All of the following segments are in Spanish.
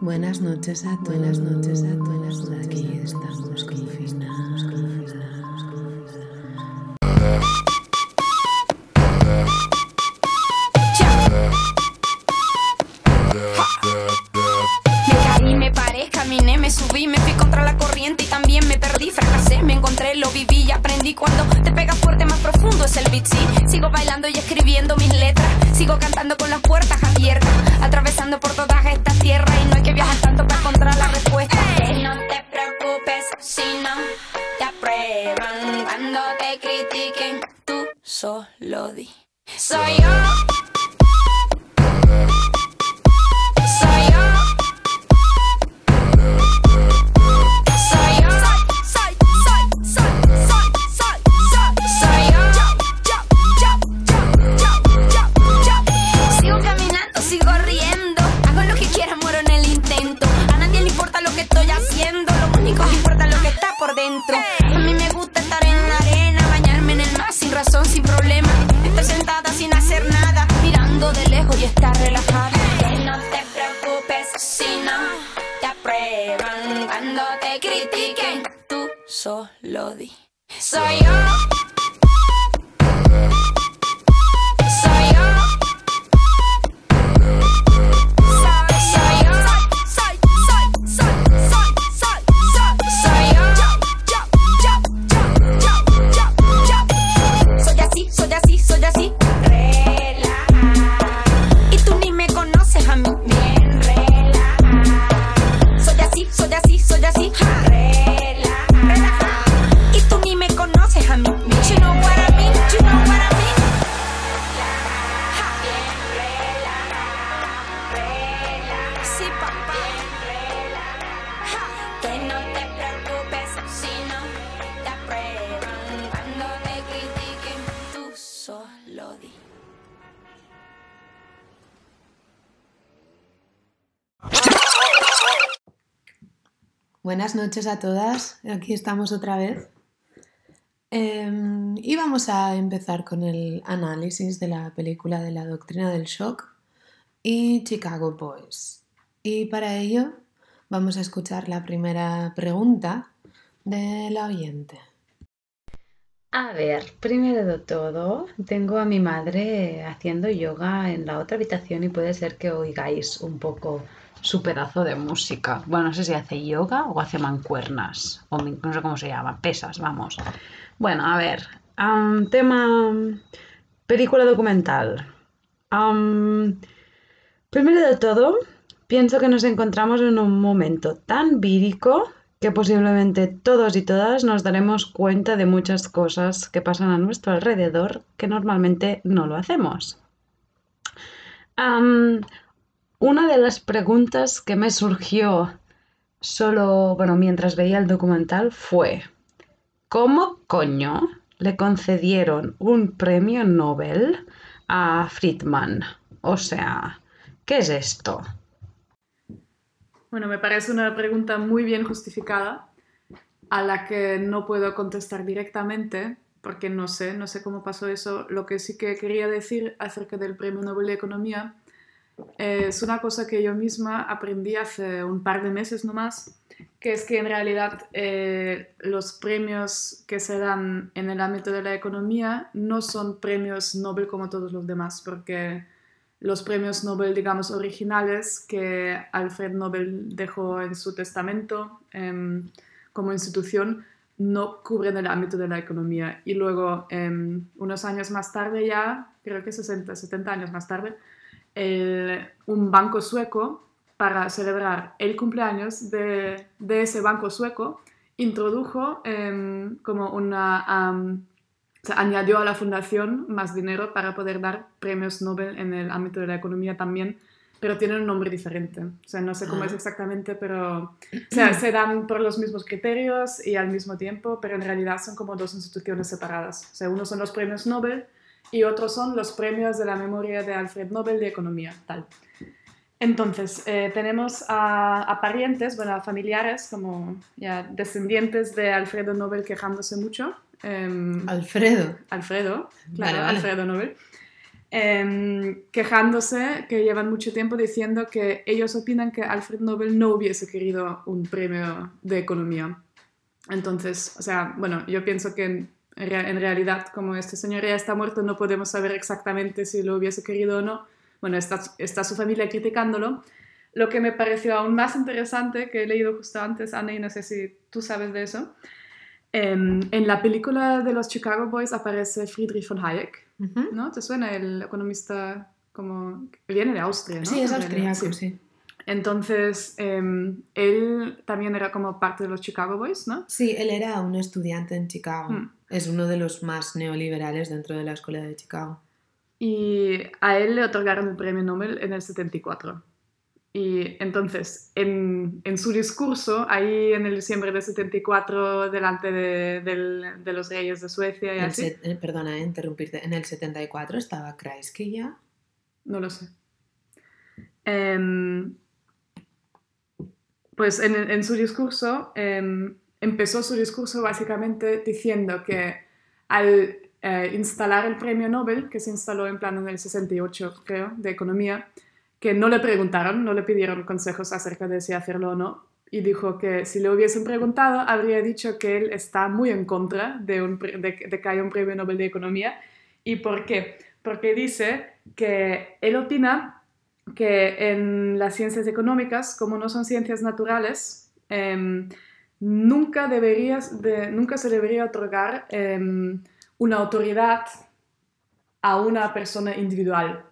Buenas noches a todos. Buenas noches a todos. Aquí estamos confinados, confinados, confinados. Me caí, me paré, caminé, me subí, me fui contra la corriente y también me perdí, fracasé, me encontré, lo viví y aprendí cuando te pegas fuerte más profundo es el beat, sí. Sigo bailando y escribiendo mis letras, sigo cantando con las puertas abiertas, atravesando por todas noches a todas. Aquí estamos otra vez. Em, y vamos a empezar con el análisis de la película de la doctrina del shock y Chicago Boys. Y para ello vamos a escuchar la primera pregunta de la oyente. A ver, primero de todo, tengo a mi madre haciendo yoga en la otra habitación y puede ser que oigáis un poco su pedazo de música. Bueno, no sé si hace yoga o hace mancuernas, o no sé cómo se llama, pesas, vamos. Bueno, a ver, tema película documental. Primero de todo, pienso que nos encontramos en un momento tan vírico que posiblemente todos y todas nos daremos cuenta de muchas cosas que pasan a nuestro alrededor que normalmente no lo hacemos. Una de las preguntas que me surgió solo, bueno, mientras veía el documental fue, ¿cómo coño le concedieron un premio Nobel a Friedman? O sea, ¿qué es esto? Bueno, me parece una pregunta muy bien justificada, a la que no puedo contestar directamente, porque no sé, no sé cómo pasó eso. Lo que sí que quería decir acerca del Premio Nobel de Economía eh, es una cosa que yo misma aprendí hace un par de meses nomás, que es que en realidad eh, los premios que se dan en el ámbito de la economía no son premios Nobel como todos los demás, porque los premios Nobel, digamos, originales que Alfred Nobel dejó en su testamento em, como institución no cubren el ámbito de la economía. Y luego, em, unos años más tarde ya, creo que 60, 70 años más tarde, el- un banco sueco, para celebrar el cumpleaños de, de ese banco sueco, introdujo em, como una... se añadió a la fundación más dinero para poder dar premios Nobel en el ámbito de la economía también, pero tienen un nombre diferente. O sea, no sé cómo Ah. es exactamente, pero o sea, se dan por los mismos criterios y al mismo tiempo, pero en realidad son como dos instituciones separadas. O sea, uno son los premios Nobel y otros son los premios de la memoria de Alfred Nobel de economía, tal. Entonces, eh, tenemos a, a parientes, bueno, a familiares, como ya descendientes de Alfredo Nobel quejándose mucho. em, Alfredo. Alfredo, claro, vale. Alfredo Nobel. em, quejándose que llevan mucho tiempo diciendo que ellos opinan que Alfred Nobel no hubiese querido un premio de economía. Entonces, o sea, bueno, yo pienso que en, en realidad, como este señor ya está muerto, no podemos saber exactamente si lo hubiese querido o no. Bueno, está, está su familia criticándolo. Lo que me pareció aún más interesante, que he leído justo antes, Ana, y no sé si tú sabes de eso, em, en la película de los Chicago Boys aparece Friedrich von Hayek, Ujú. ¿no? ¿Te suena el economista como... viene de Austria, ¿no? Sí, es austriaco, sí. sí. Entonces, em, él también era como parte de los Chicago Boys, ¿no? Sí, él era un estudiante en Chicago. Mm. Es uno de los más neoliberales dentro de la escuela de Chicago. Y a él le otorgaron el premio Nobel en el 74. Y entonces, en, en su discurso, ahí en el diciembre del 74, delante de, de los reyes de Suecia y El así, eh, perdona, eh, interrumpirte. En el 74 estaba Kreisky ya. no lo sé. Em, pues en, en su discurso, em, empezó su discurso básicamente diciendo que al eh, instalar el premio Nobel, que se instaló en plan en el 68, creo, de economía, que no le preguntaron, no le pidieron consejos acerca de si hacerlo o no, y dijo que si le hubiesen preguntado, habría dicho que él está muy en contra de, un de- de que haya un premio Nobel de Economía. ¿Y por qué? Porque dice que él opina que en las ciencias económicas, como no son ciencias naturales, em, nunca, deberías de- nunca se debería otorgar em, una autoridad a una persona individual,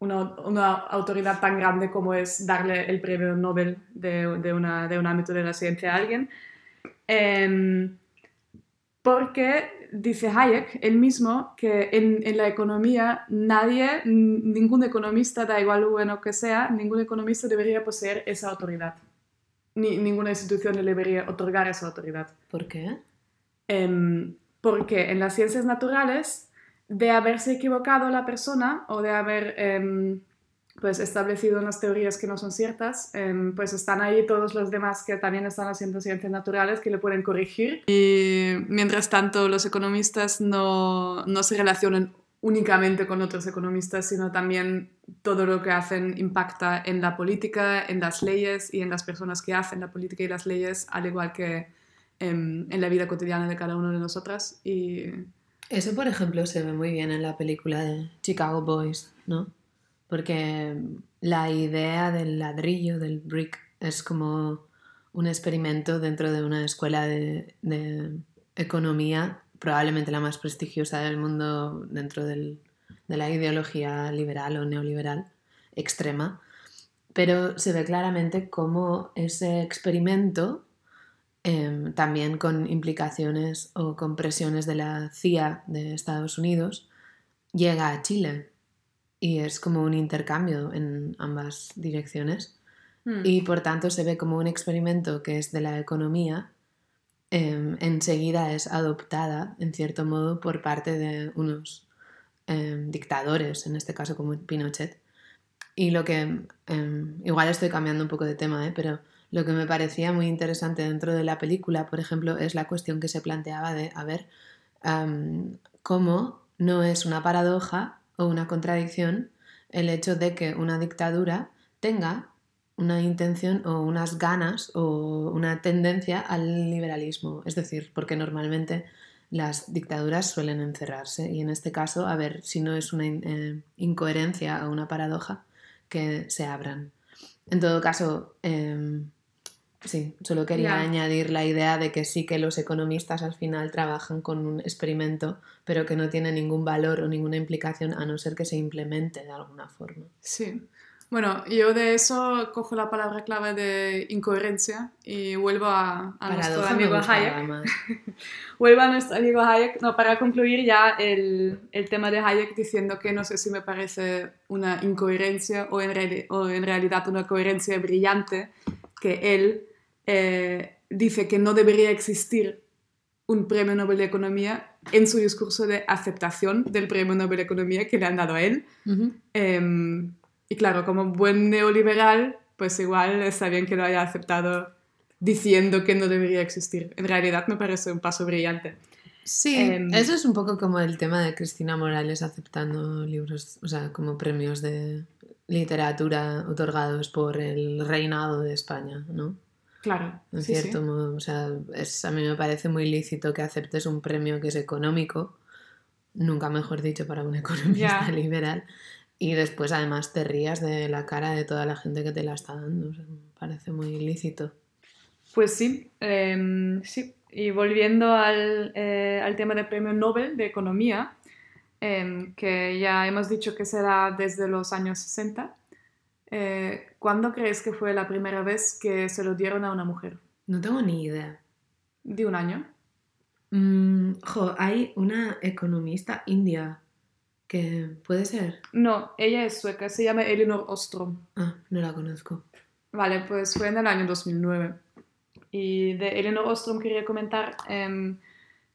una, autoridad tan grande como es darle el premio Nobel de, una- de un ámbito de la ciencia a alguien. Em, porque dice Hayek, él mismo, que en, la economía nadie, ningún economista, da igual bueno que sea, ningún economista debería poseer esa autoridad. Ni, ninguna institución le debería otorgar esa autoridad. ¿Por qué? Em, porque en las ciencias naturales, de haberse equivocado la persona o de haber em, pues establecido unas teorías que no son ciertas, em, pues están ahí todos los demás que también están haciendo ciencias naturales que le pueden corregir. Y mientras tanto, los economistas no, no se relacionan únicamente con otros economistas, sino también todo lo que hacen impacta en la política, en las leyes y en las personas que hacen la política y las leyes, al igual que em, en la vida cotidiana de cada uno de nosotras. Y Eso, por ejemplo, se ve muy bien en la película de Chicago Boys, ¿no? Porque la idea del ladrillo, del brick, es como un experimento dentro de una escuela de, de economía, probablemente la más prestigiosa del mundo dentro del- de la ideología liberal o neoliberal extrema. Pero se ve claramente cómo ese experimento em, también con implicaciones o con presiones de la CIA de Estados Unidos, llega a Chile y es como un intercambio en ambas direcciones mm, y por tanto se ve como un experimento que es de la economía, em, enseguida es adoptada en cierto modo por parte de unos em, dictadores, en este caso como Pinochet. Y lo que, em, igual estoy cambiando un poco de tema, ¿eh? pero lo que me parecía muy interesante dentro de la película, por ejemplo, es la cuestión que se planteaba de, a ver, cómo no es una paradoja o una contradicción el hecho de que una dictadura tenga una intención o unas ganas o una tendencia al liberalismo. Es decir, porque normalmente las dictaduras suelen encerrarse y en este caso, a ver si no es una in- eh, incoherencia o una paradoja, que se abran. En todo caso, em, sí, solo quería añadir la idea de que sí que los economistas al final trabajan con un experimento, pero que no tiene ningún valor o ninguna implicación a no ser que se implemente de alguna forma. Sí. Bueno, yo de eso cojo la palabra clave de incoherencia y vuelvo a, a nuestro amigo Hayek. Vuelvo a nuestro amigo Hayek, no, para concluir ya el, el tema de Hayek diciendo que no sé si me parece una incoherencia o en, reali- o en realidad una coherencia brillante que él eh, dice que no debería existir un premio Nobel de Economía en su discurso de aceptación del premio Nobel de Economía que le han dado a él. Y claro, como buen neoliberal, pues igual está bien que lo haya aceptado diciendo que no debería existir. En realidad me parece un paso brillante. Sí, Em, eso es un poco como el tema de Cristina Morales aceptando libros, o sea, como premios de literatura otorgados por el reinado de España, ¿no? Claro, En sí, sí. cierto modo, o sea, es, a mí me parece muy lícito que aceptes un premio que es económico, nunca mejor dicho para un economista liberal, y después además te rías de la cara de toda la gente que te la está dando, o sea, me parece muy lícito. Pues sí, em, sí. Y volviendo al, eh, al tema del premio Nobel de Economía, em, que ya hemos dicho que será desde los años 60, eh, ¿cuándo crees que fue la primera vez que se lo dieron a una mujer? No tengo ni idea. ¿De un año? Mm, jo, hay una economista india que puede ser. No, ella es sueca, se llama Elinor Ostrom. Ah, no la conozco. Vale, pues fue en el año 2009. Y de Elinor Ostrom quería comentar em,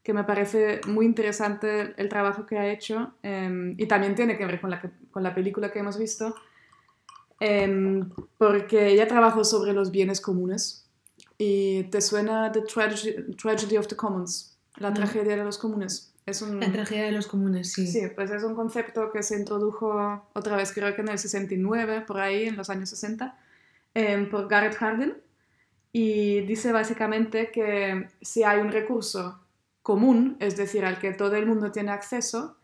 que me parece muy interesante el trabajo que ha hecho em, y también tiene que ver con la, que- con la película que hemos visto, em, porque ella trabajó sobre los bienes comunes. ¿Y te suena The Tragedy, Tragedy of the Commons? La tragedia de los comunes. Es un... La tragedia de los comunes, sí. Sí, pues es un concepto que se introdujo otra vez, creo que en el 69, por ahí, en los años 60, em, por Garrett Hardin. Y dice básicamente que si hay un recurso común, es decir, al que todo el mundo tiene acceso,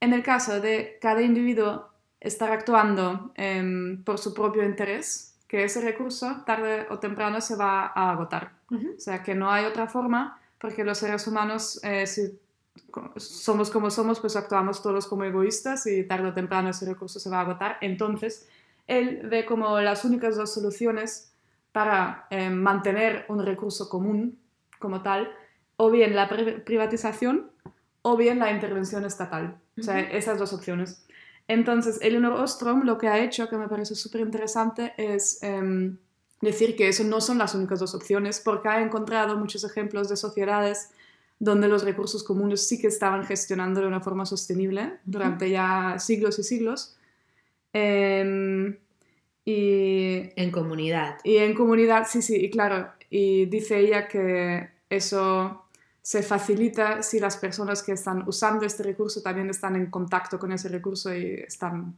en el caso de cada individuo estar actuando em, por su propio interés, que ese recurso tarde o temprano se va a agotar. O sea, que no hay otra forma, porque los seres humanos, eh, si somos como somos, pues actuamos todos como egoístas y tarde o temprano ese recurso se va a agotar. Entonces, él ve como las únicas dos soluciones para eh, mantener un recurso común como tal, o bien la pri- privatización o bien la intervención estatal. O sea, Ujú. esas dos opciones. Entonces, Elinor Ostrom lo que ha hecho, que me parece súper interesante, es em, decir que eso no son las únicas dos opciones, porque ha encontrado muchos ejemplos de sociedades donde los recursos comunes sí que estaban gestionando de una forma sostenible durante ya siglos y siglos. Em, y En comunidad. y en comunidad, sí, sí, y claro, y dice ella que eso se facilita si las personas que están usando este recurso también están en contacto con ese recurso y están...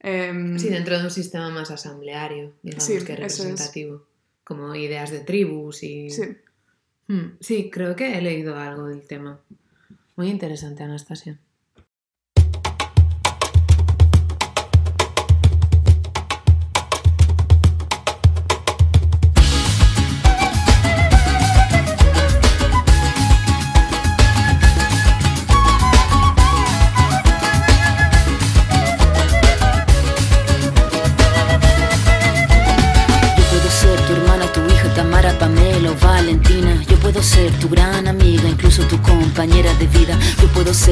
em, Sí, dentro de un sistema más asambleario, digamos Sí, que es. representativo. Como ideas de tribus y... sí. Mm, sí, creo que he leído algo del tema. Muy interesante, Anastasia.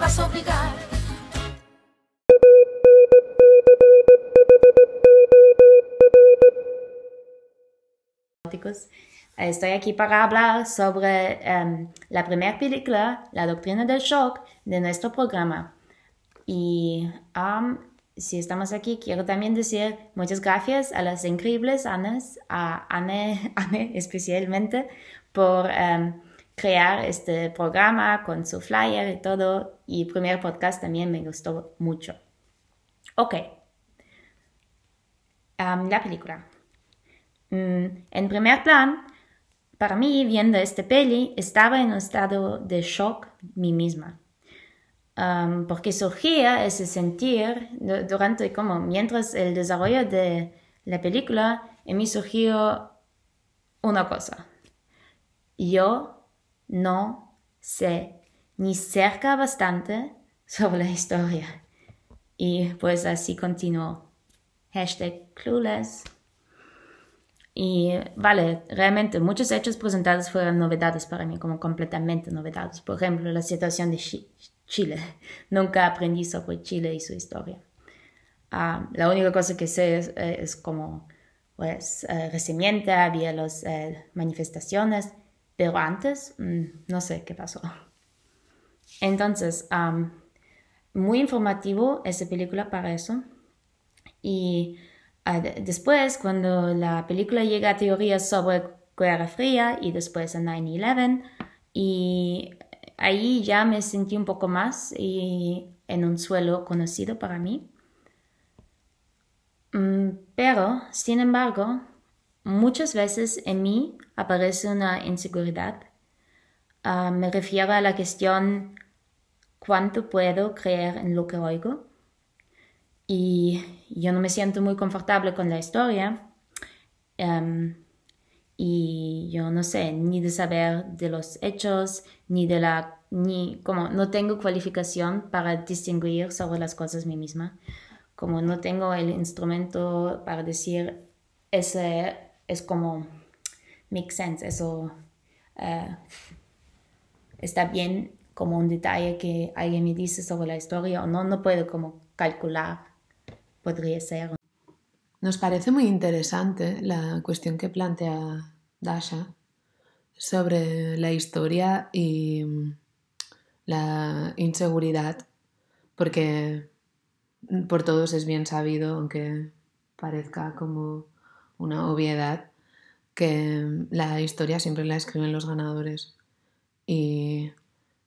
no me vas a obligar. Estoy aquí para hablar sobre em, la primera película, La Doctrina del Shock, de nuestro programa. Y am, si estamos aquí, quiero también decir muchas gracias a las increíbles Anas, a Anne, Anne especialmente, por em, crear este programa con su flyer y todo. Y primer podcast también me gustó mucho. Ok. La película. Mm, en primer plan, para mí, viendo este peli, estaba en un estado de shock mí misma. Porque surgía ese sentir du- durante, como, mientras el desarrollo de la película, en mí surgió una cosa. Yo no sé ni cerca bastante sobre la historia. Y pues así continuó. Hashtag clueless. Y vale, realmente muchos hechos presentados fueron novedades para mí, como completamente novedades. Por ejemplo, la situación de Chile. Nunca aprendí sobre Chile y su historia. Ah, la única cosa que sé es, eh, como, pues, eh, recientemente había las eh, manifestaciones, pero antes mm, no sé qué pasó. Entonces, muy informativo esa película para eso. Y ah, después, cuando la película llega a teorías sobre Guerra Fría y después a 9-11, y ahí ya me sentí un poco más y en un suelo conocido para mí. Mm, pero, sin embargo, muchas veces en mí aparece una inseguridad. Ah, me refiero a la cuestión cuánto puedo creer en lo que oigo. Y yo no me siento muy confortable con la historia. Em, y yo no sé ni de saber de los hechos, ni de la, ni como no tengo cualificación para distinguir sobre las cosas mí misma como no tengo el instrumento para decir, ese es como, make sense, eso eh, está bien como un detalle que alguien me dice sobre la historia o no, no puedo como calcular, podría ser. Nos parece muy interesante la cuestión que plantea Dasha sobre la historia y la inseguridad, porque por todos es bien sabido, aunque parezca como una obviedad, que la historia siempre la escriben los ganadores. Y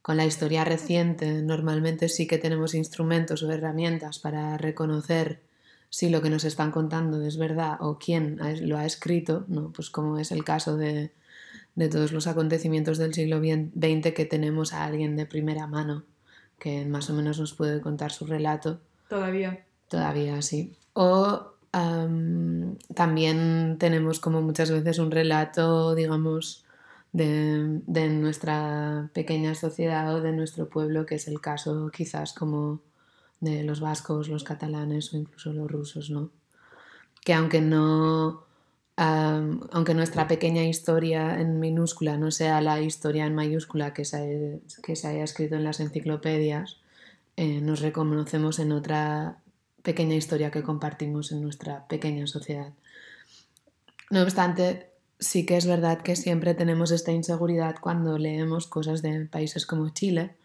con la historia reciente normalmente sí que tenemos instrumentos o herramientas para reconocer si lo que nos están contando es verdad o quién lo ha escrito, ¿no? pues como es el caso de, de todos los acontecimientos del siglo XX que tenemos a alguien de primera mano que más o menos nos puede contar su relato Todavía. Todavía, sí. O también tenemos como muchas veces un relato, digamos, de, de, nuestra pequeña sociedad o de nuestro pueblo, que es el caso quizás como de los vascos, los catalanes o incluso los rusos, ¿no? Que aunque no... aunque nuestra pequeña historia en minúscula no sea la historia en mayúscula que se, que se haya escrito en las enciclopedias, eh, nos reconocemos en otra pequeña historia que compartimos en nuestra pequeña sociedad. No obstante, sí que es verdad que siempre tenemos esta inseguridad cuando leemos cosas de países como Chile,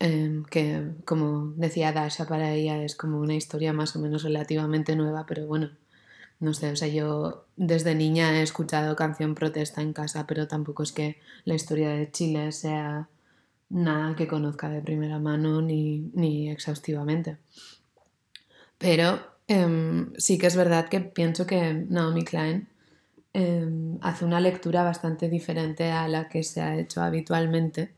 em, que como decía Dasha, para ella es como una historia más o menos relativamente nueva, pero bueno, no sé, o sea, yo desde niña he escuchado canción protesta en casa, pero tampoco es que la historia de Chile sea nada que conozca de primera mano ni, exhaustivamente. Pero em, sí que es verdad que pienso que Naomi Klein em, hace una lectura bastante diferente a la que se ha hecho habitualmente,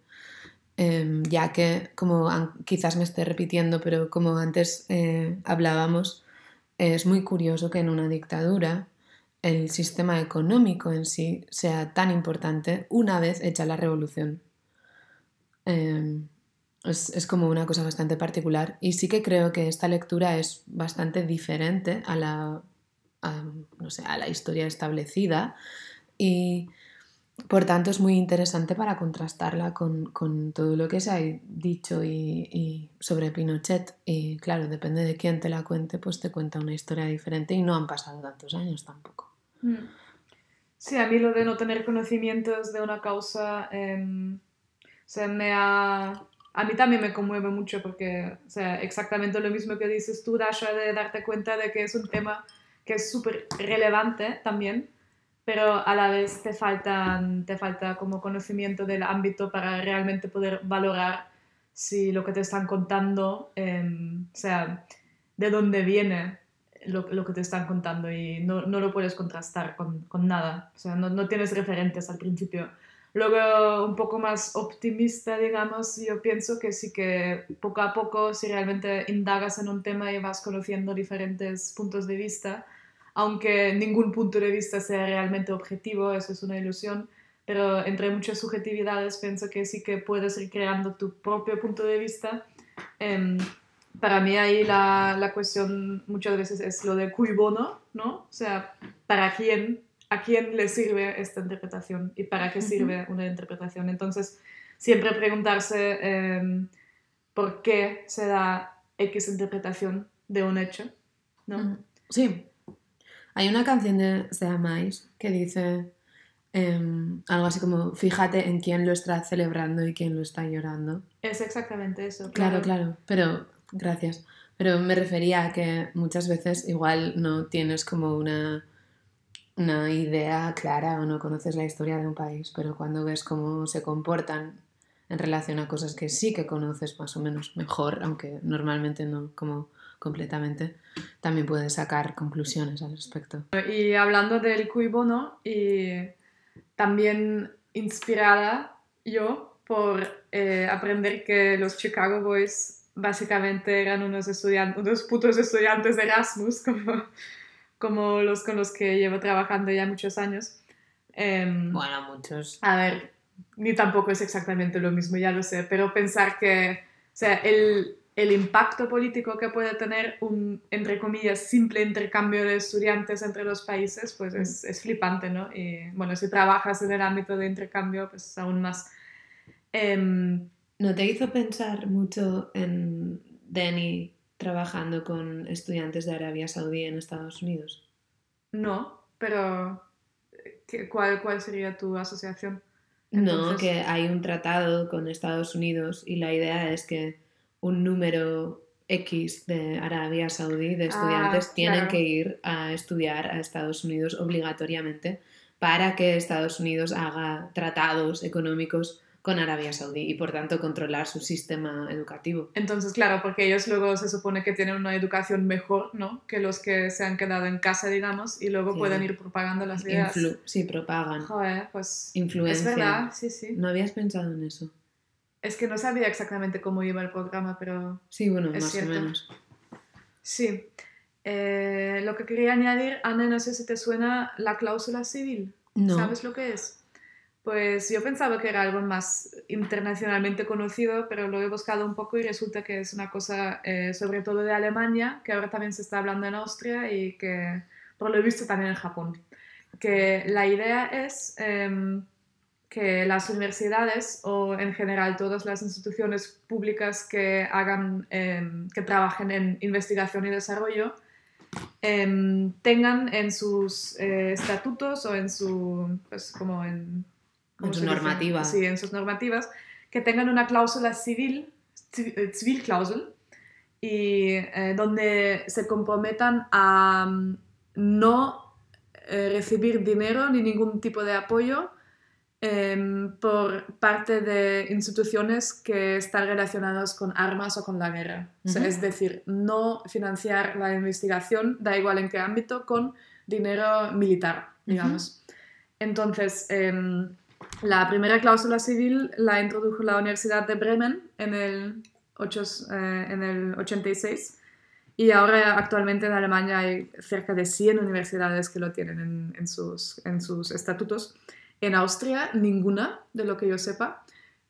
em, ya que, como quizás me esté repitiendo, pero como antes eh, hablábamos, es muy curioso que en una dictadura el sistema económico en sí sea tan importante una vez hecha la revolución. Em, es, como una cosa bastante particular y sí que creo que esta lectura es bastante diferente a la, no sé, a la historia establecida y por tanto es muy interesante para contrastarla con, todo lo que se ha dicho y, sobre Pinochet y claro, depende de quién te la cuente, pues te cuenta una historia diferente y no han pasado tantos años tampoco. Mm. Sí, a mí lo de no tener conocimientos de una causa... Em, o sea, me ha... A mí también me conmueve mucho porque, o sea, exactamente lo mismo que dices tú, Dasha, de darte cuenta de que es un tema que es súper relevante también, pero a la vez te, faltan, te falta como conocimiento del ámbito para realmente poder valorar si lo que te están contando, em, o sea, de dónde viene lo, lo, que te están contando y no, no lo puedes contrastar con, con nada, o sea, no, no, tienes referentes al principio. Luego, un poco más optimista, digamos, yo pienso que sí que poco a poco, si realmente indagas en un tema y vas conociendo diferentes puntos de vista, aunque ningún punto de vista sea realmente objetivo, eso es una ilusión, pero entre muchas subjetividades pienso que sí que puedes ir creando tu propio punto de vista. Em, para mí ahí la, la, cuestión muchas veces es lo de cui bono, ¿no? O sea, ¿para quién a quién le sirve esta interpretación y para qué sirve una interpretación. Entonces, siempre preguntarse em, por qué se da X interpretación de un hecho, ¿no? Sí. Hay una canción de Amais que dice em, algo así como, fíjate en quién lo está celebrando y quién lo está llorando. Es exactamente eso. Claro, claro, pero gracias. Pero me refería a que muchas veces igual no tienes como una, una idea clara o no conoces la historia de un país, pero cuando ves cómo se comportan en relación a cosas que sí que conoces más o menos mejor, aunque normalmente no como completamente, también puedes sacar conclusiones al respecto. Y hablando del cui bono, y también inspirada yo por eh, aprender que los Chicago Boys básicamente eran unos, estudiantes, unos putos estudiantes de Erasmus, como, como los con los que llevo trabajando ya muchos años. Em, Bueno, muchos. a ver, ni tampoco es exactamente lo mismo, ya lo sé, pero pensar que, o sea, el, el impacto político que puede tener un, entre comillas, simple intercambio de estudiantes entre los países, pues es, es flipante, ¿no? Y bueno, si trabajas en el ámbito de intercambio, pues aún más. Em, ¿No te hizo pensar mucho en Danny trabajando con estudiantes de Arabia Saudí en Estados Unidos? no, pero ¿qué- ¿cuál, ¿cuál sería tu asociación? No, que hay un tratado con Estados Unidos y la idea es que un número X de Arabia Saudí de estudiantes Ah, tienen claro. que ir a estudiar a Estados Unidos obligatoriamente para que Estados Unidos haga tratados económicos con Arabia Saudí y por tanto controlar su sistema educativo. Entonces, claro, porque ellos luego se supone que tienen una educación mejor, ¿no? Que los que se han quedado en casa, digamos, y luego Sí. pueden ir propagando las ideas. Influ- sí, propagan. Joder, pues Influencia. es verdad, sí, sí. ¿No habías pensado en eso? Es que no sabía exactamente cómo iba el programa, pero Sí, bueno, Es más cierto. o menos. sí. Eh, lo que quería añadir, Anne, no sé si te suena la cláusula civil. No. ¿Sabes lo que es? Pues yo pensaba que era algo más internacionalmente conocido, pero lo he buscado un poco y resulta que es una cosa eh, sobre todo de Alemania, que ahora también se está hablando en Austria y que por lo visto también en Japón. Que la idea es em, que las universidades o en general todas las instituciones públicas que hagan, em, que trabajen en investigación y desarrollo, em, tengan en sus eh, estatutos o en su, pues como en... ¿cómo En su se dice? normativa. Sí, en sus normativas, que tengan una cláusula civil, ci- eh, Zivilklausel, y eh, donde se comprometan a mm, no eh, recibir dinero ni ningún tipo de apoyo em, por parte de instituciones que están relacionadas con armas o con la guerra. O sea, es decir, no financiar la investigación, da igual en qué ámbito, con dinero militar, digamos. Entonces, em, la primera cláusula civil la introdujo la Universidad de Bremen en el, eh, en el 86 y ahora actualmente en Alemania hay cerca de 100 universidades que lo tienen en, en sus, en sus estatutos. En Austria, ninguna, de lo que yo sepa.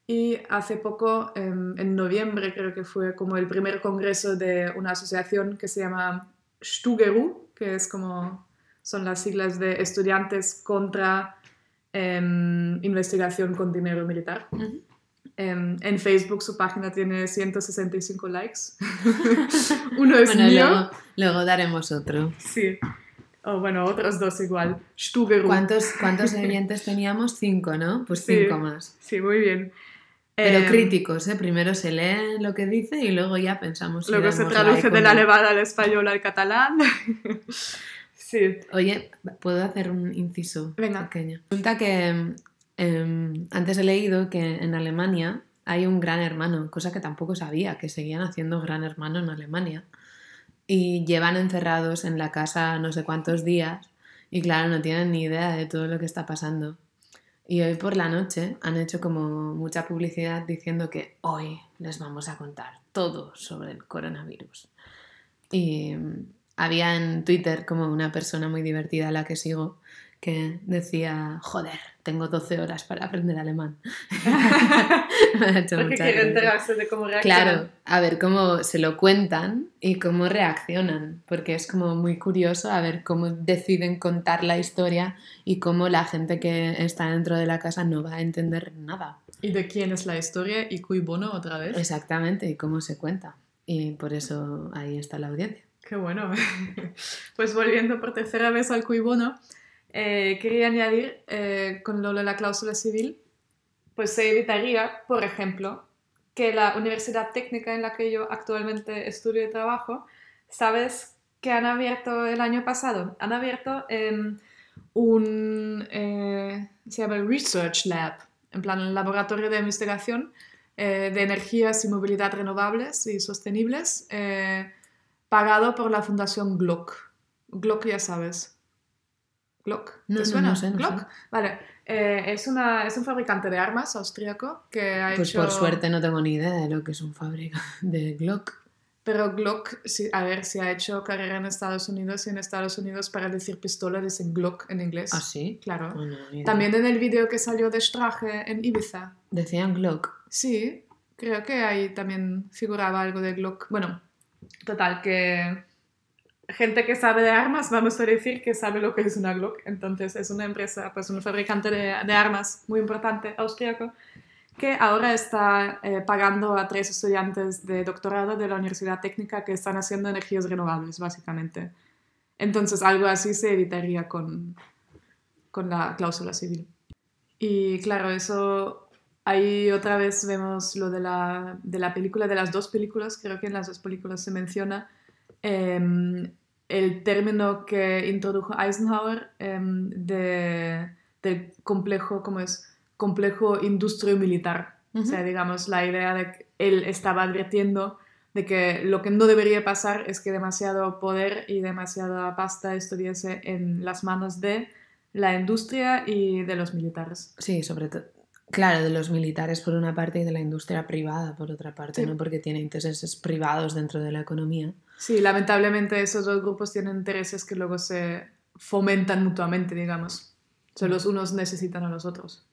Y hace poco, em, en noviembre, creo que fue como el primer congreso de una asociación que se llama Stugeru, que es como son las siglas de estudiantes contra em, investigación con dinero militar. Ujú. Em, en Facebook su página tiene 165 likes. Uno es Bueno, mío. luego, luego daremos otro. Sí. O bueno, otros dos igual. ¿Cuántos, ¿Cuántos oyentes teníamos? Cinco, ¿no? Pues Sí. cinco más. Sí, muy bien. Pero Em, críticos, ¿eh? Primero se lee lo que dice y luego ya pensamos si Luego se traduce like del no. alemán al español al catalán. sí. Oye, ¿puedo hacer un inciso Venga. pequeño? Resulta que em, antes he leído que en Alemania hay un gran hermano, cosa que tampoco sabía, que seguían haciendo gran hermano en Alemania. Y llevan encerrados en la casa no sé cuántos días y claro, no tienen ni idea de todo lo que está pasando. Y hoy por la noche han hecho como mucha publicidad diciendo que hoy les vamos a contar todo sobre el coronavirus. Y mm, había en Twitter como una persona muy divertida a la que sigo que decía, joder, tengo 12 horas para aprender alemán. Me ha hecho Porque gracia. enterarse de cómo reacciona. Claro, a ver cómo se lo cuentan y cómo reaccionan, porque es como muy curioso a ver cómo deciden contar la historia y cómo la gente que está dentro de la casa no va a entender nada. ¿Y de quién es la historia? ¿Y cui bono otra vez? Exactamente, y cómo se cuenta. Y por eso ahí está la audiencia. Qué bueno. Pues volviendo por tercera vez al cui bono, eh, quería añadir eh, con lo de la cláusula civil, pues se evitaría, por ejemplo, que la universidad técnica en la que yo actualmente estudio y trabajo, ¿sabes que han abierto el año pasado? Han abierto un, eh, se llama el Research Lab, en plan un laboratorio de investigación eh, de energías y movilidad renovables y sostenibles, eh, pagado por la Fundación Glock. Glock ya sabes. Glock. ¿Te No, suena? no sé, no Glock. sé. Vale. Eh, es, una, es un fabricante de armas austríaco que ha Pues hecho... por suerte no tengo ni idea de lo que es un fábrica de Glock. Pero Glock, sí, a ver, si ha hecho carrera en Estados Unidos y en Estados Unidos para decir pistola dicen Glock en inglés. ¿Ah, sí? Claro. Bueno, idea. También en el vídeo que salió de Strache en Ibiza. Decían Glock. Sí, creo que ahí también figuraba algo de Glock. Bueno, total, que gente que sabe de armas, vamos a decir que sabe lo que es una Glock. Entonces es una empresa, pues un fabricante de, de armas muy importante, austríaco, que ahora está eh, pagando a tres estudiantes de doctorado de la Universidad Técnica que están haciendo energías renovables, básicamente. Entonces algo así se evitaría con, con la cláusula civil. Y claro, eso ahí otra vez vemos lo de la, de la película, de las dos películas, creo que en las dos películas se menciona em, el término que introdujo Eisenhower em, de, del complejo, ¿cómo es? Complejo industrio-militar. O sea, digamos, la idea de que él estaba advirtiendo de que lo que no debería pasar es que demasiado poder y demasiada pasta estuviese en las manos de la industria y de los militares. Sí, sobre todo. Claro, de los militares por una parte y de la industria privada por otra parte, Sí. ¿no? Porque tiene intereses privados dentro de la economía. Sí, lamentablemente esos dos grupos tienen intereses que luego se fomentan mutuamente, digamos. O los unos necesitan a los otros.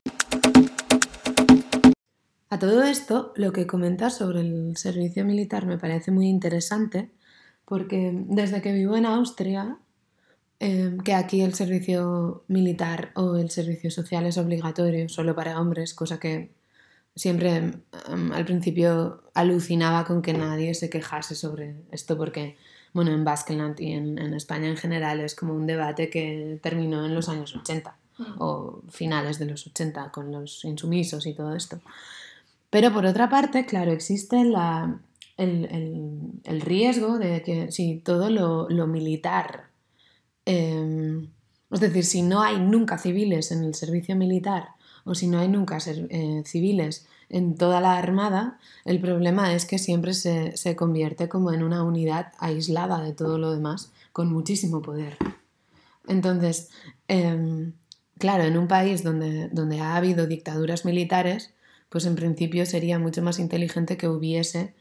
A todo esto, lo que comentas sobre el servicio militar me parece muy interesante porque desde que vivo en Austria, eh, que aquí el servicio militar o el servicio social es obligatorio solo para hombres, cosa que siempre em, al principio alucinaba con que nadie se quejase sobre esto porque, bueno, en Baskeland y en, en España en general es como un debate que terminó en los años 80 o finales de los 80 con los insumisos y todo esto. Pero por otra parte, claro, existe la, el, el- el riesgo de que si todo lo, lo militar, eh, es decir, si no hay nunca civiles en el servicio militar o si no hay nunca eh, civiles en toda la armada, el problema es que siempre se, se convierte como en una unidad aislada de todo lo demás, con muchísimo poder. Entonces, em, claro, en un país donde, donde ha habido dictaduras militares, pues en principio sería mucho más inteligente que hubiese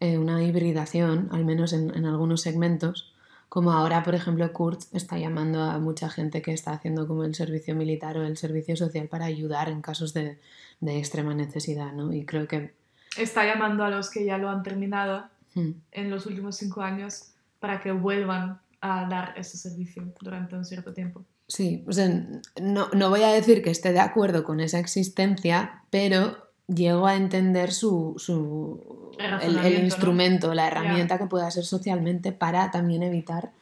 eh, una hibridación, al menos en, en algunos segmentos, como ahora, por ejemplo, Kurz está llamando a mucha gente que está haciendo como el servicio militar o el servicio social para ayudar en casos de, de extrema necesidad, ¿no? Y creo que... Está llamando a los que ya lo han terminado hmm, en los últimos cinco años para que vuelvan a dar ese servicio durante un cierto tiempo. Sí, o sea, no, no voy a decir que esté de acuerdo con esa existencia, pero llego a entender su, su- El el, razonamiento, ¿no? instrumento, la herramienta que pueda ser socialmente para también evitar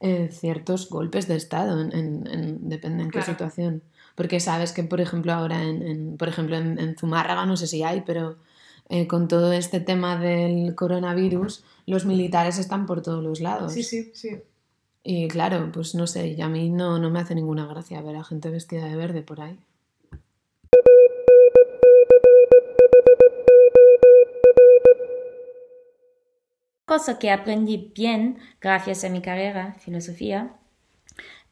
eh, ciertos golpes de Estado, en, en- en- depende en qué Claro. situación. Porque sabes que, por ejemplo, ahora en, en- por ejemplo, en, en Zumárraga, no sé si hay, pero eh, con todo este tema del coronavirus, los militares están por todos los lados. Sí, sí, sí. Y claro, pues no sé, y a mí no, no me hace ninguna gracia ver a gente vestida de verde por ahí. Cosa que aprendí bien gracias a mi carrera, filosofía,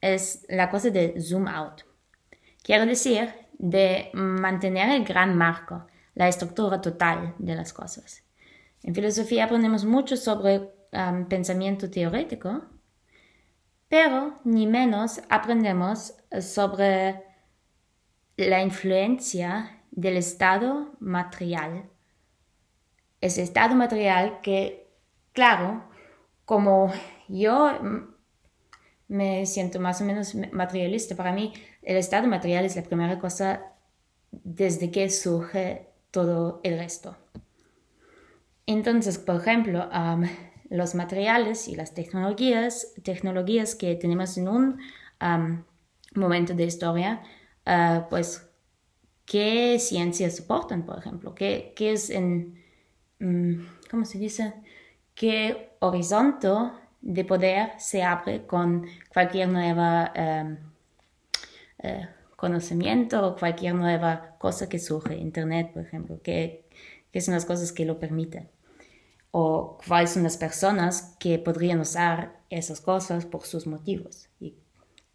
es la cosa de zoom out. Quiero decir, de mantener el gran marco, la estructura total de las cosas. En filosofía aprendemos mucho sobre um, pensamiento teórico, pero ni menos aprendemos sobre la influencia del estado material. Ese estado material que, claro, como yo me siento más o menos materialista, para mí el estado material es la primera cosa desde que surge todo el resto. Entonces, por ejemplo, los materiales y las tecnologías, tecnologías que tenemos en un momento de historia, ah, pues, ¿qué ciencias soportan, por ejemplo? ¿Qué, es en, mm, ¿cómo se dice? ¿Qué horizonte de poder se abre con cualquier nueva em, eh, conocimiento o cualquier nueva cosa que surge, Internet, por ejemplo, que, que son las cosas que lo permiten. O cuáles son las personas que podrían usar esas cosas por sus motivos y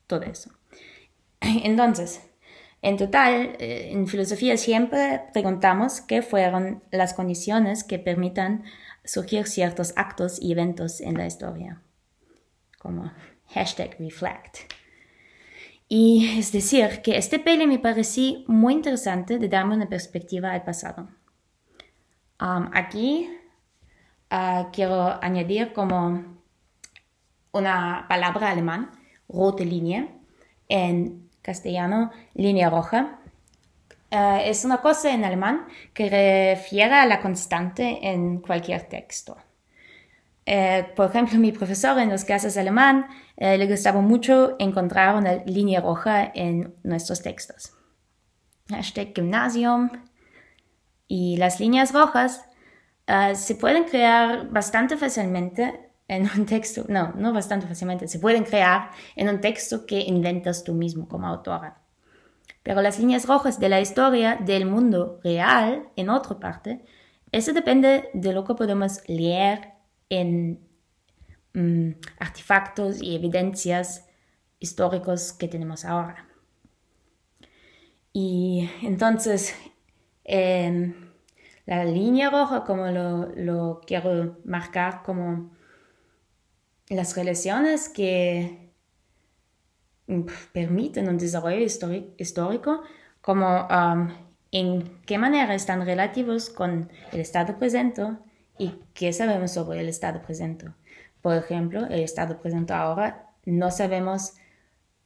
todo eso. Entonces, en total, eh, en filosofía siempre preguntamos qué fueron las condiciones que permitan surgir ciertos actos y eventos en la historia, como hashtag reflect. Y es decir, que este peli me pareció muy interesante de darme una perspectiva al pasado. Um, aquí uh, quiero añadir como una palabra alemán, rote línea, en castellano línea roja, eh, es una cosa en alemán que refiere a la constante en cualquier texto. Eh, por ejemplo, mi profesor en las clases alemán eh, le gustaba mucho encontrar una línea roja en nuestros textos. Hashtag Gymnasium. Y las líneas rojas se pueden crear bastante fácilmente en un texto, no, no bastante fácilmente, se pueden crear en un texto que inventas tú mismo como autora. Pero las líneas rojas de la historia del mundo real, en otra parte, eso depende de lo que podemos leer en mm, artefactos y evidencias históricos que tenemos ahora. Y entonces, em, la línea roja, como lo, lo quiero marcar como las relaciones que permiten un desarrollo histórico, como en qué manera están relativos con el estado presente y qué sabemos sobre el estado presente. Por ejemplo, el estado presente ahora no sabemos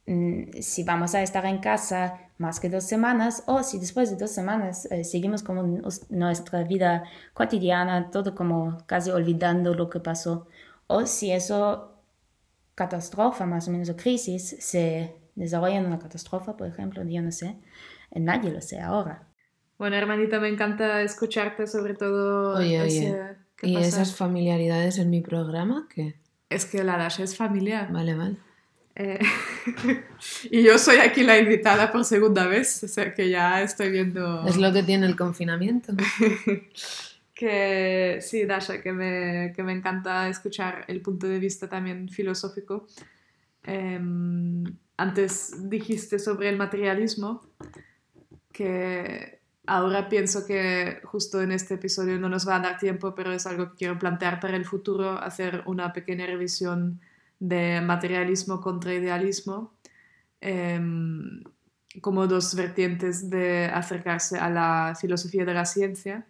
mm, si vamos a estar en casa más que dos semanas o si después de dos semanas eh, seguimos con nuestra vida cotidiana, todo como casi olvidando lo que pasó, o si eso catástrofe más o menos, o crisis, se desarrolla en una catástrofe, por ejemplo, yo no sé, nadie lo sé ahora. Bueno, hermanita, me encanta escucharte sobre todo. Oye, oye. ¿Y esas familiaridades en mi programa? ¿Qué? Es que la Dasha es familiar. Vale, vale. Eh, y yo soy aquí la invitada por segunda vez, o sea que ya estoy viendo... Es lo que tiene el confinamiento. que sí, Dasha, que me, que me, encanta escuchar el punto de vista también filosófico. Em, antes dijiste sobre el materialismo, que ahora pienso que justo en este episodio no nos va a dar tiempo, pero es algo que quiero plantear para el futuro, hacer una pequeña revisión de materialismo contra idealismo, em, como dos vertientes de acercarse a la filosofía de la ciencia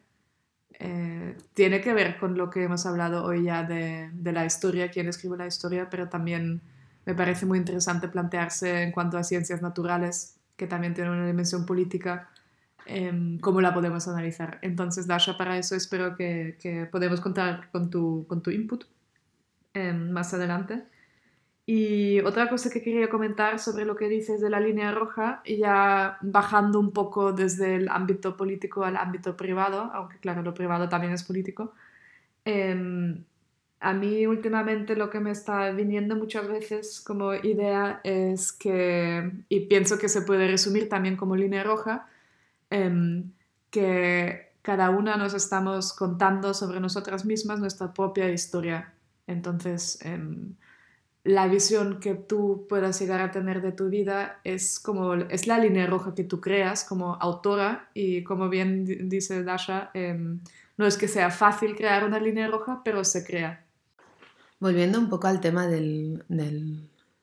eh, tiene que ver con lo que hemos hablado hoy ya de, de, la historia, quién escribe la historia, pero también me parece muy interesante plantearse en cuanto a ciencias naturales, que también tienen una dimensión política, eh, cómo la podemos analizar. Entonces, Dasha, para eso espero que, que podamos contar con tu, con tu input eh, más adelante. Y otra cosa que quería comentar sobre lo que dices de la línea roja, ya bajando un poco desde el ámbito político al ámbito privado, aunque claro, lo privado también es político. Em, a mí últimamente lo que me está viniendo muchas veces como idea es que, y pienso que se puede resumir también como línea roja, em, que cada una nos estamos contando sobre nosotras mismas nuestra propia historia. Entonces, em, la visión que tú puedas llegar a tener de tu vida es como es la línea roja que tú creas como autora y como bien dice Dasha, em, no es que sea fácil crear una línea roja, pero se crea. Volviendo un poco al tema del,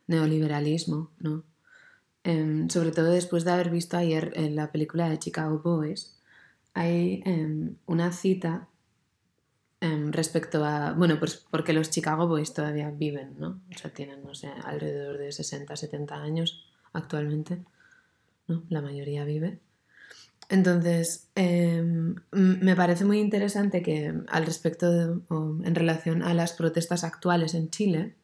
neoliberalismo, ¿no? em, sobre todo después de haber visto ayer en la película de Chicago Boys, hay em, una cita em, respecto a, bueno, pues porque los Chicago Boys todavía viven, ¿no? O sea, tienen, no sé, alrededor de 60, 70 años actualmente, ¿no? La mayoría vive. Entonces, em, me parece muy interesante que al respecto de- o en relación a las protestas actuales en Chile,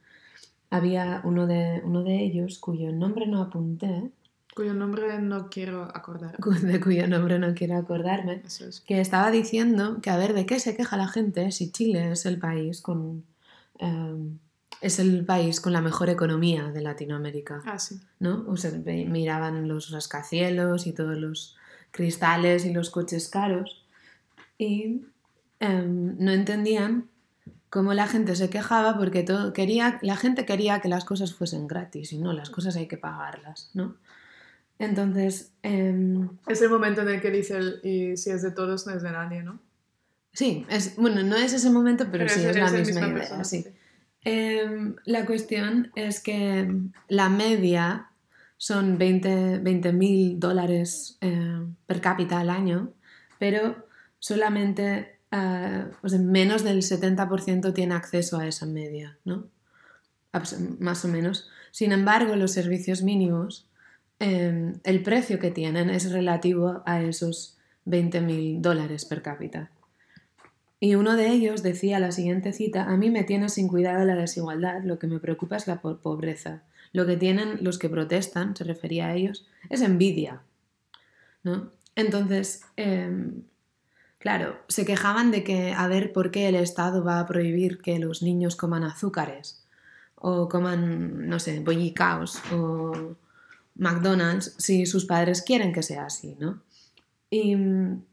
había uno de, uno de ellos cuyo nombre no apunté, Cuyo nombre no quiero acordar. de cuyo nombre no quiero acordarme, Eso es. que estaba diciendo que a ver de qué se queja la gente si Chile es el país con em, es el país con la mejor economía de Latinoamérica. Ah, sí. ¿no? O sea, miraban los rascacielos y todos los cristales y los coches caros y em, no entendían cómo la gente se quejaba porque todo quería, la gente quería que las cosas fuesen gratis y no, las cosas hay que pagarlas, ¿no? Entonces, em, Es el momento en el que dice el, y si es de todos, no es de nadie, ¿no? sí, es, bueno, no es ese momento, pero, sí es, la el misma idea, persona, sí. Em, la cuestión es que la media son 20 mil dólares eh, per cápita al año, pero solamente eh, o sea, menos del 70% tiene acceso a esa media, ¿no? Más o menos. Sin embargo, los servicios mínimos, eh, el precio que tienen es relativo a esos 20 mil dólares per cápita. Y uno de ellos decía la siguiente cita, a mí me tiene sin cuidado la desigualdad, lo que me preocupa es la po- pobreza. Lo que tienen los que protestan, se refería a ellos, es envidia. ¿no? Entonces, em, claro, se quejaban de que a ver por qué el Estado va a prohibir que los niños coman azúcares o coman, no sé, bollicaos o McDonald's si sus padres quieren que sea así, ¿no? Y mm,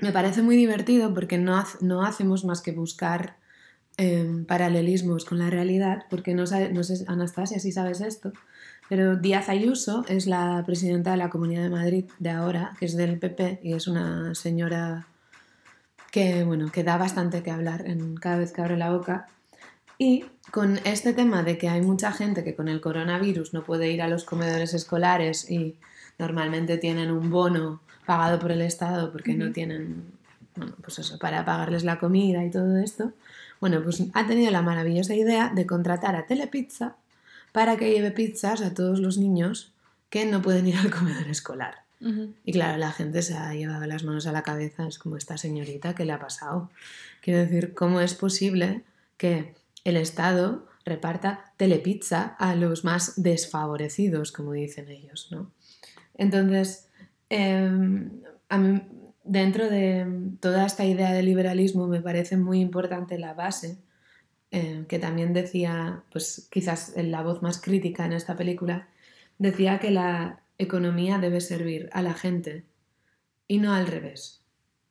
me parece muy divertido porque no, no hacemos más que buscar em, paralelismos con la realidad, porque no, no sé, Anastasia, si sabes esto, pero Díaz Ayuso es la presidenta de la Comunidad de Madrid de ahora, que es del PP y es una señora que, bueno, que da bastante que hablar en, cada vez que abre la boca. Y con este tema de que hay mucha gente que con el coronavirus no puede ir a los comedores escolares y normalmente tienen un bono pagado por el Estado porque no tienen, bueno, pues eso, para pagarles la comida y todo esto, bueno, pues ha tenido la maravillosa idea de contratar a Telepizza para que lleve pizzas a todos los niños que no pueden ir al comedor escolar. Y claro, la gente se ha llevado las manos a la cabeza, es como esta señorita que le ha pasado. Quiero decir, ¿cómo es posible que el Estado reparta telepizza a los más desfavorecidos, como dicen ellos, ¿no? Entonces, mí, dentro de toda esta idea de liberalismo me parece muy importante la base, eh, que también decía, pues quizás en la voz más crítica en esta película, decía que la economía debe servir a la gente y no al revés.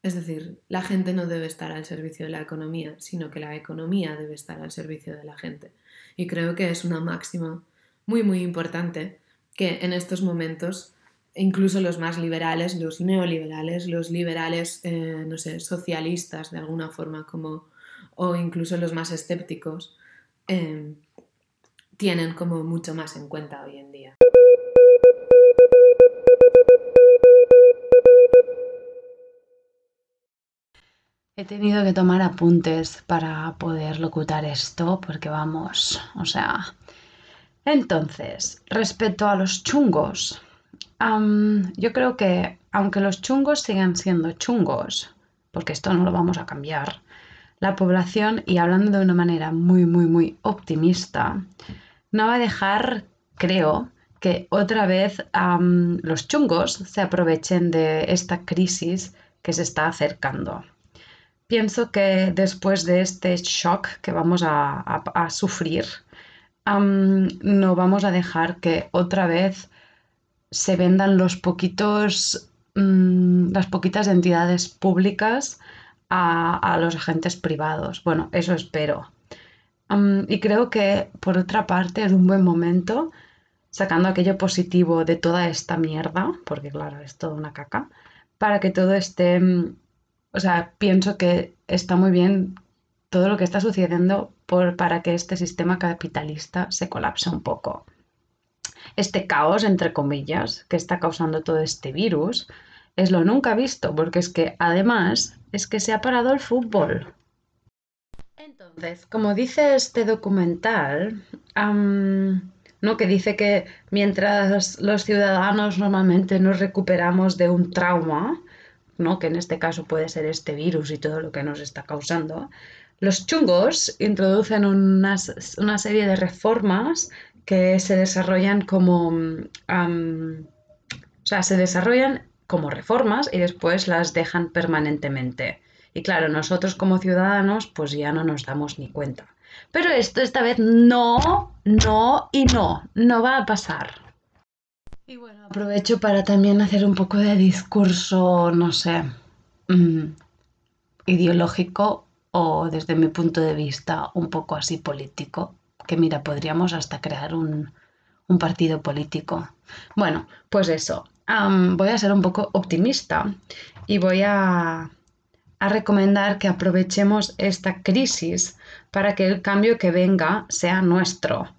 Es decir, la gente no debe estar al servicio de la economía, sino que la economía debe estar al servicio de la gente. Y creo que es una máxima muy, muy importante que en estos momentos incluso los más liberales, los neoliberales, los liberales, eh, no sé, socialistas de alguna forma, como, o incluso los más escépticos, eh, tienen como mucho más en cuenta hoy en día. He tenido que tomar apuntes para poder locutar esto, porque vamos, o sea... Entonces, respecto a los chungos, yo creo que aunque los chungos sigan siendo chungos, porque esto no lo vamos a cambiar, la población, y hablando de una manera muy, muy, muy optimista, no va a dejar, creo, que otra vez los chungos se aprovechen de esta crisis que se está acercando. Pienso que después de este shock que vamos a, a- sufrir, no vamos a dejar que otra vez se vendan los poquitos, mm, las poquitas entidades públicas a, a los agentes privados. Bueno, eso espero. Y creo que por otra parte es un buen momento, sacando aquello positivo de toda esta mierda, porque claro, es toda una caca, para que todo esté, mm, o sea, pienso que está muy bien todo lo que está sucediendo para que este sistema capitalista se colapse un poco. este caos, entre comillas, que está causando todo este virus, es lo nunca visto, porque es que además es que se ha parado el fútbol. Entonces, como dice este documental, ¿no? que dice que mientras los ciudadanos normalmente nos recuperamos de un trauma, que en este caso puede ser este virus y todo lo que nos está causando, los chungos introducen una serie de reformas que se desarrollan como... o sea, se desarrollan como reformas y después las dejan permanentemente. Y claro, nosotros como ciudadanos pues ya no nos damos ni cuenta. Pero esto esta vez no, no y no, no va a pasar. Y bueno, aprovecho para también hacer un poco de discurso, no sé, mm, ideológico o desde mi punto de vista un poco así político, que mira, podríamos hasta crear un, un partido político. Bueno, pues eso, voy a ser un poco optimista y voy a a recomendar que aprovechemos esta crisis para que el cambio que venga sea nuestro.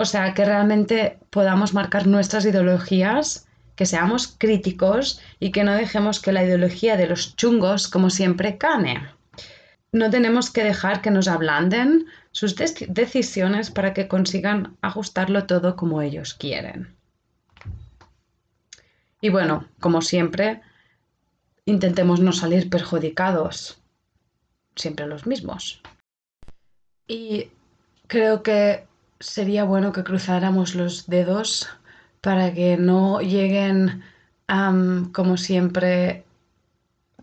O sea, que realmente podamos marcar nuestras ideologías, que seamos críticos y que no dejemos que la ideología de los chungos, como siempre, cane. No tenemos que dejar que nos ablanden sus decisiones para que consigan ajustarlo todo como ellos quieren. Y bueno, como siempre, intentemos no salir perjudicados, siempre los mismos. Y creo que sería bueno que cruzáramos los dedos para que no lleguen, como siempre,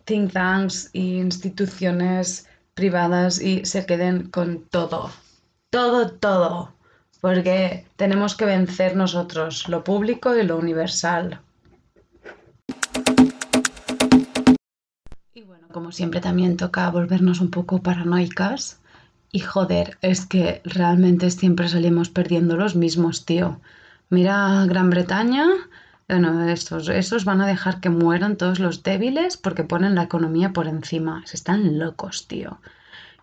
think tanks e instituciones privadas y se queden con todo, todo, todo, porque tenemos que vencer nosotros lo público y lo universal. como siempre también toca volvernos un poco paranoicas. Y joder, es que realmente siempre salimos perdiendo los mismos, tío. Mira Gran Bretaña, bueno, estos, esos van a dejar que mueran todos los débiles porque ponen la economía por encima. Se están locos, tío.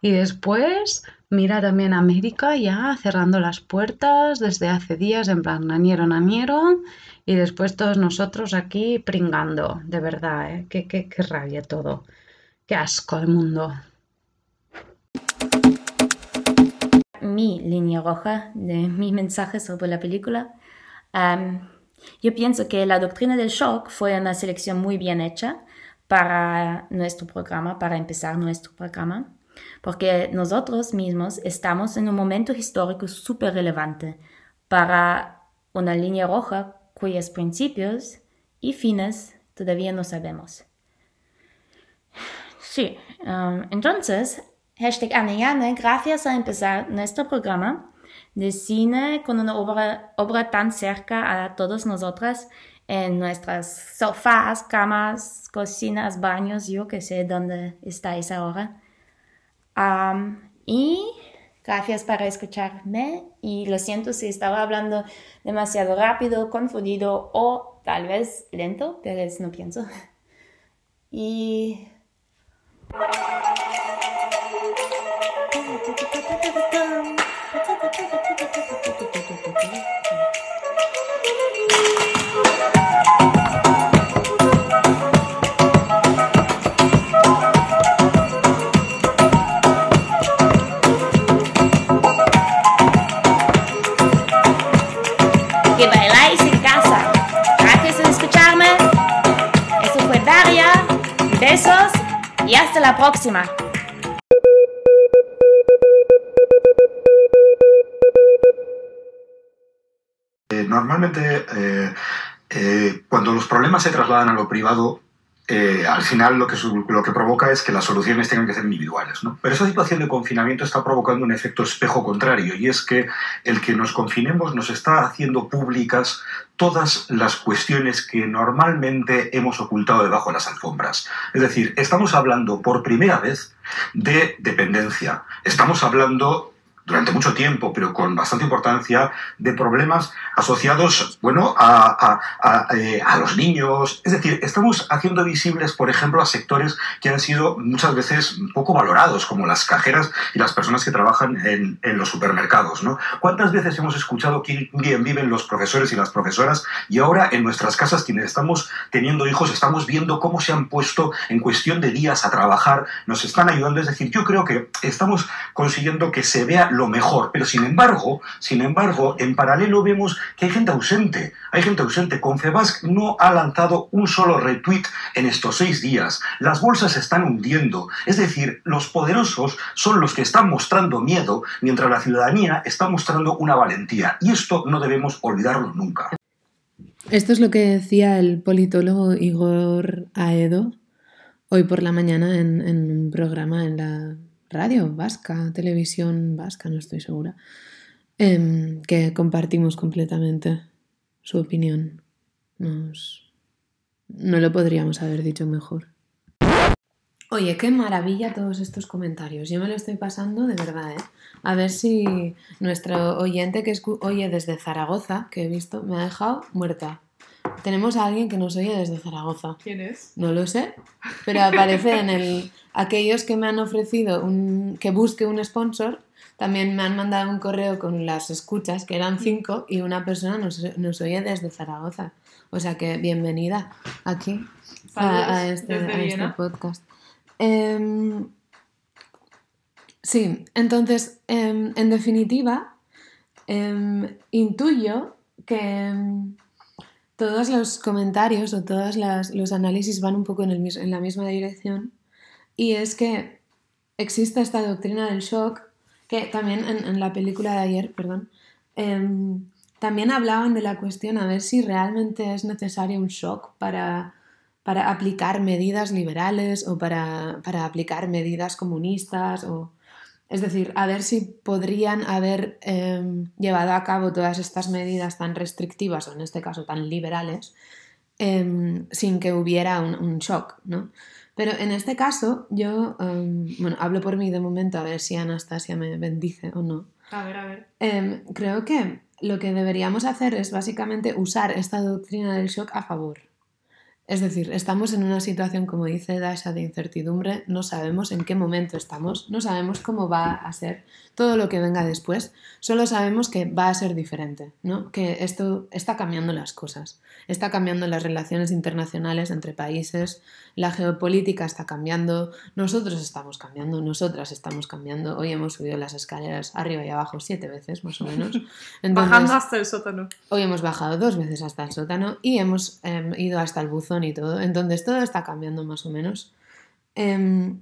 Y después, mira también América ya cerrando las puertas desde hace días, en plan, naniero, naniero. Y después todos nosotros aquí pringando, de verdad, ¿eh? Qué, qué, qué rabia todo. Qué asco el mundo. Mi línea roja de mi mensaje sobre la película. yo pienso que la doctrina del shock fue una selección muy bien hecha para nuestro programa, para empezar nuestro programa, porque nosotros mismos estamos en un momento histórico súper relevante para una línea roja cuyos principios y fines todavía no sabemos. Sí, entonces, hashtag Anne gracias a empezar nuestro programa de cine con una obra, obra tan cerca a todos nosotras en nuestras sofás, camas, cocinas, baños, yo que sé dónde estáis ahora. Um, y gracias para escucharme y lo siento si estaba hablando demasiado rápido, confundido o tal vez lento, pero no pienso. Y que bailáis en casa. Gracias por escucharme. Eso fue Daria. Besos y hasta la próxima. Normalmente, eh, eh, cuando los problemas se trasladan a lo privado, eh, al final lo que, lo que provoca es que las soluciones tengan que ser individuales. ¿no? Pero esa situación de confinamiento está provocando un efecto espejo contrario y es que el que nos confinemos nos está haciendo públicas todas las cuestiones que normalmente hemos ocultado debajo de las alfombras. Es decir, estamos hablando por primera vez de dependencia, estamos hablando durante mucho tiempo, pero con bastante importancia, de problemas asociados, bueno, a, eh, a, los niños. Es decir, estamos haciendo visibles, por ejemplo, a sectores que han sido muchas veces poco valorados, como las cajeras y las personas que trabajan en, en los supermercados, ¿no? ¿Cuántas veces hemos escuchado quién bien viven los profesores y las profesoras y ahora en nuestras casas quienes estamos teniendo hijos estamos viendo cómo se han puesto en cuestión de días a trabajar, nos están ayudando, es decir, yo creo que estamos consiguiendo que se vea lo mejor. Pero sin embargo, sin embargo, en paralelo vemos que hay gente ausente. Hay gente ausente. Confebasc no ha lanzado un solo retweet en estos seis días. Las bolsas se están hundiendo. Es decir, los poderosos son los que están mostrando miedo, mientras la ciudadanía está mostrando una valentía. Y esto no debemos olvidarlo nunca. Esto es lo que decía el politólogo Igor Aedo hoy por la mañana en un programa en la radio vasca, televisión vasca, no estoy segura, em, que compartimos completamente su opinión. Nos... No lo podríamos haber dicho mejor. Oye, qué maravilla todos estos comentarios. Yo me lo estoy pasando de verdad, ¿eh? A ver si nuestro oyente que oye desde Zaragoza, que he visto, me ha dejado muerta. Tenemos a alguien que nos oye desde Zaragoza. ¿Quién es? No lo sé, pero aparece en el... Aquellos que me han ofrecido un... que busque un sponsor, también me han mandado un correo con las escuchas, que eran cinco, y una persona nos, nos oye desde Zaragoza. O sea que bienvenida aquí a, este, este, podcast. Em, sí, entonces, em, en definitiva, em, intuyo que todos los comentarios o todos los análisis van un poco en, el, en la misma dirección. Y es que existe esta doctrina del shock que también en, la película de ayer, perdón, em, también hablaban de la cuestión a ver si realmente es necesario un shock para, para aplicar medidas liberales o para, para aplicar medidas comunistas o es decir, a ver si podrían haber em, llevado a cabo todas estas medidas tan restrictivas, o en este caso tan liberales, em, sin que hubiera un, shock, ¿no? Pero en este caso, yo, em, bueno, hablo por mí de momento, a ver si Anastasia me bendice o no. A ver, a ver. creo que lo que deberíamos hacer es básicamente usar esta doctrina del shock a favor. Es decir, estamos en una situación, como dice Dasha, de incertidumbre, no sabemos en qué momento estamos, no sabemos cómo va a ser todo lo que venga después, solo sabemos que va a ser diferente, ¿no? que esto está cambiando las cosas, está cambiando las relaciones internacionales entre países, la geopolítica está cambiando, nosotros estamos cambiando, nosotras estamos cambiando, hoy hemos subido las escaleras arriba y abajo siete veces más o menos. Bajando hasta el sótano. Hoy hemos bajado dos veces hasta el sótano y hemos em, ido hasta el buzón y todo. Entonces todo está cambiando más o menos. Em,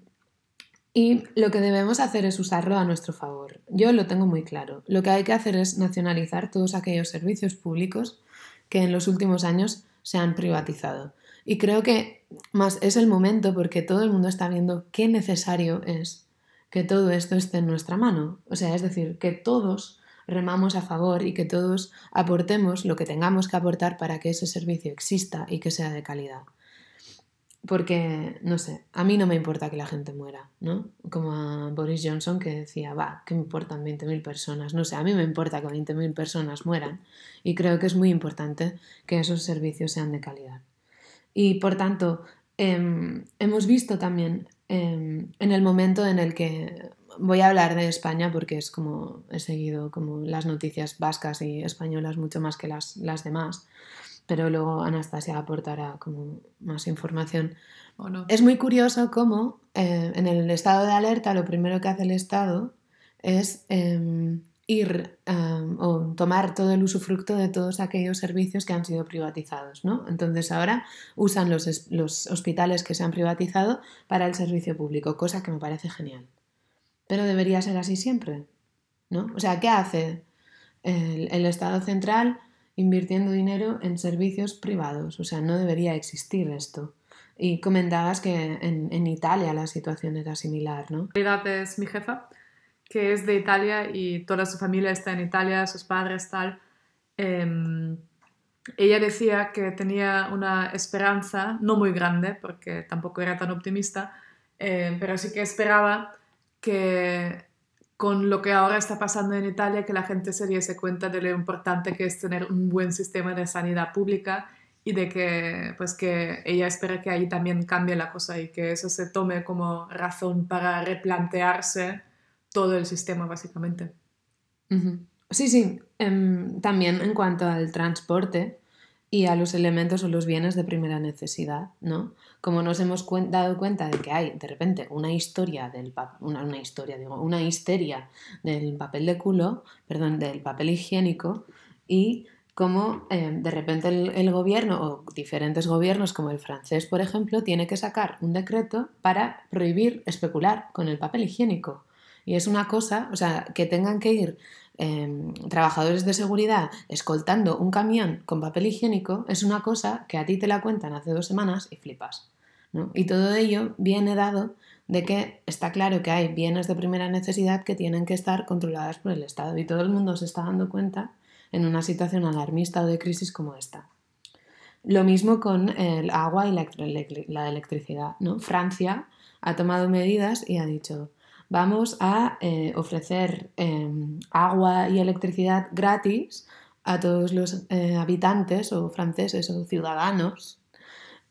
y lo que debemos hacer es usarlo a nuestro favor. Yo lo tengo muy claro. Lo que hay que hacer es nacionalizar todos aquellos servicios públicos que en los últimos años se han privatizado. Y creo que más es el momento porque todo el mundo está viendo qué necesario es que todo esto esté en nuestra mano. O sea, es decir, que todos remamos a favor y que todos aportemos lo que tengamos que aportar para que ese servicio exista y que sea de calidad. Porque, no sé, a mí no me importa que la gente muera, ¿no? Como a Boris Johnson que decía, va, ¿qué me importan 20.000 personas? No sé, a mí me importa que 20.000 personas mueran y creo que es muy importante que esos servicios sean de calidad. Y por tanto, em, hemos visto también em, en el momento en el que voy a hablar de España porque es como he seguido como las noticias vascas y españolas mucho más que las, las demás, pero luego Anastasia aportará como más información. Es muy curioso cómo eh, en el estado de alerta lo primero que hace el Estado es em, ir em, o tomar todo el usufructo de todos aquellos servicios que han sido privatizados. ¿no? Entonces ahora usan los, los hospitales que se han privatizado para el servicio público, cosa que me parece genial. Pero debería ser así siempre, ¿no? O sea, ¿qué hace el, Estado central invirtiendo dinero en servicios privados? O sea, no debería existir esto. Y comentabas que en, Italia la situación era similar, ¿no? realidad es mi jefa, que es de Italia y toda su familia está en Italia, sus padres tal. Em, ella decía que tenía una esperanza, no muy grande, porque tampoco era tan optimista, eh, pero sí que esperaba que con lo que ahora está pasando en Italia, que la gente se diese cuenta de lo importante que es tener un buen sistema de sanidad pública y de que, pues que ella espera que ahí también cambie la cosa y que eso se tome como razón para replantearse todo el sistema, básicamente. Sí, sí. Em, también en cuanto al transporte y a los elementos o los bienes de primera necesidad, ¿no? Como nos hemos dado cuenta de que hay de repente una historia del una, historia, digo, una histeria del papel de culo, perdón, del papel higiénico y cómo eh, de repente el gobierno o diferentes gobiernos como el francés, por ejemplo, tiene que sacar un decreto para prohibir especular con el papel higiénico. Y es una cosa, o sea, que tengan que ir eh, trabajadores de seguridad escoltando un camión con papel higiénico es una cosa que a ti te la cuentan hace dos semanas y flipas. ¿no? Y todo ello viene dado de que está claro que hay bienes de primera necesidad que tienen que estar controladas por el Estado y todo el mundo se está dando cuenta en una situación alarmista o de crisis como esta. Lo mismo con el agua y la, electri- la electricidad. Francia ha tomado medidas y ha dicho, vamos a eh, ofrecer eh, agua y electricidad gratis a todos los eh, habitantes o franceses o ciudadanos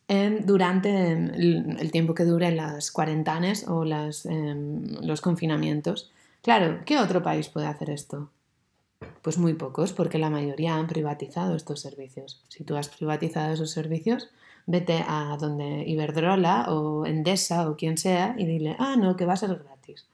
em, durante em, el, tiempo que duren las cuarentenas o em, los confinamientos. Claro, ¿qué otro país puede hacer esto? Pues muy pocos, porque la mayoría han privatizado estos servicios. Si tú has privatizado esos servicios, vete a donde Iberdrola o Endesa o quien sea y dile, ah, no, que va a ser gratis.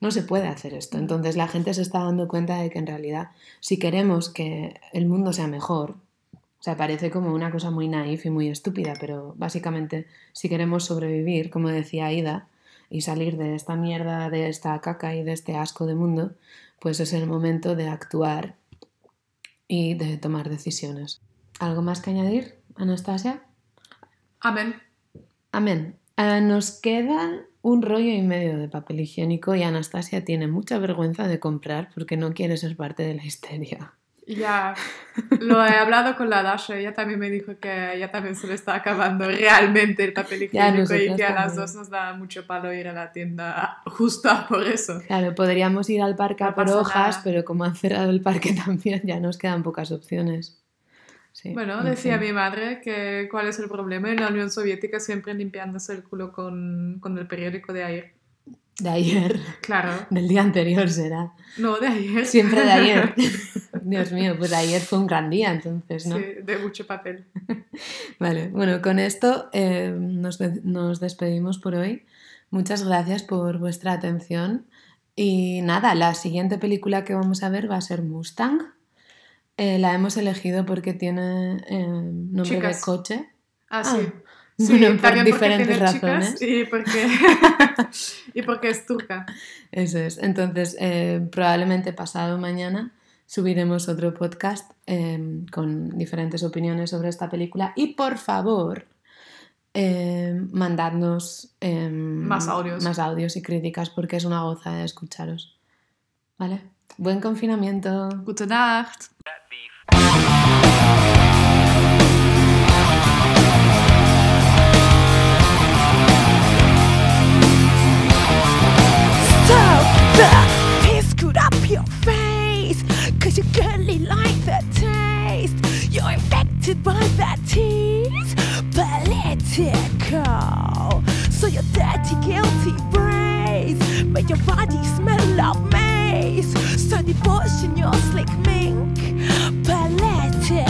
No se puede hacer esto. Entonces la gente se está dando cuenta de que en realidad, si queremos que el mundo sea mejor, o sea, parece como una cosa muy naif y muy estúpida, pero básicamente, si queremos sobrevivir, como decía Aida, y salir de esta mierda, de esta caca y de este asco de mundo, pues es el momento de actuar y de tomar decisiones. ¿Algo más que añadir, Anastasia? Amén. Amén. Ah, nos queda un rollo y medio de papel higiénico y Anastasia tiene mucha vergüenza de comprar porque no quiere ser parte de la histeria. Ya lo he hablado con la Dasha, ella también me dijo que ella también se le está acabando realmente el papel higiénico y que a las también. dos nos da mucho palo ir a la tienda justo por eso. Claro, podríamos ir al parque No a por hojas, nada. pero como han cerrado el parque también, ya nos quedan pocas opciones. Sí, Bueno, en decía mi madre que cuál es el problema en la Unión Soviética siempre limpiándose el culo con, con el periódico de ayer. De ayer, Claro, del día anterior será. no de ayer. Siempre de ayer. Dios mío, pues ayer fue un gran día, entonces, ¿no? Sí, de mucho papel. Vale, bueno, con esto eh, nos, nos despedimos por hoy. Muchas gracias por vuestra atención. Y nada, la siguiente película que vamos a ver va a ser Mustang. Eh, la hemos elegido porque tiene eh, nombre Chicas. de coche. Ah, Ah, sí. bueno, por diferentes razones. y porque, y porque es turca. Eso es. Entonces, eh, probablemente pasado mañana subiremos otro podcast eh, con diferentes opiniones sobre esta película. Y por favor, mandadnos Más audios. más audios y críticas porque es una goza de escucharos. ¿Vale? Buen confinamiento. Gute Nacht. Stop! Piss good up your face. Cause you girly like that taste. You're infected by that tease. Political. So your dirty guilty brains Make your body smell of face sto di in your slick mink. Palette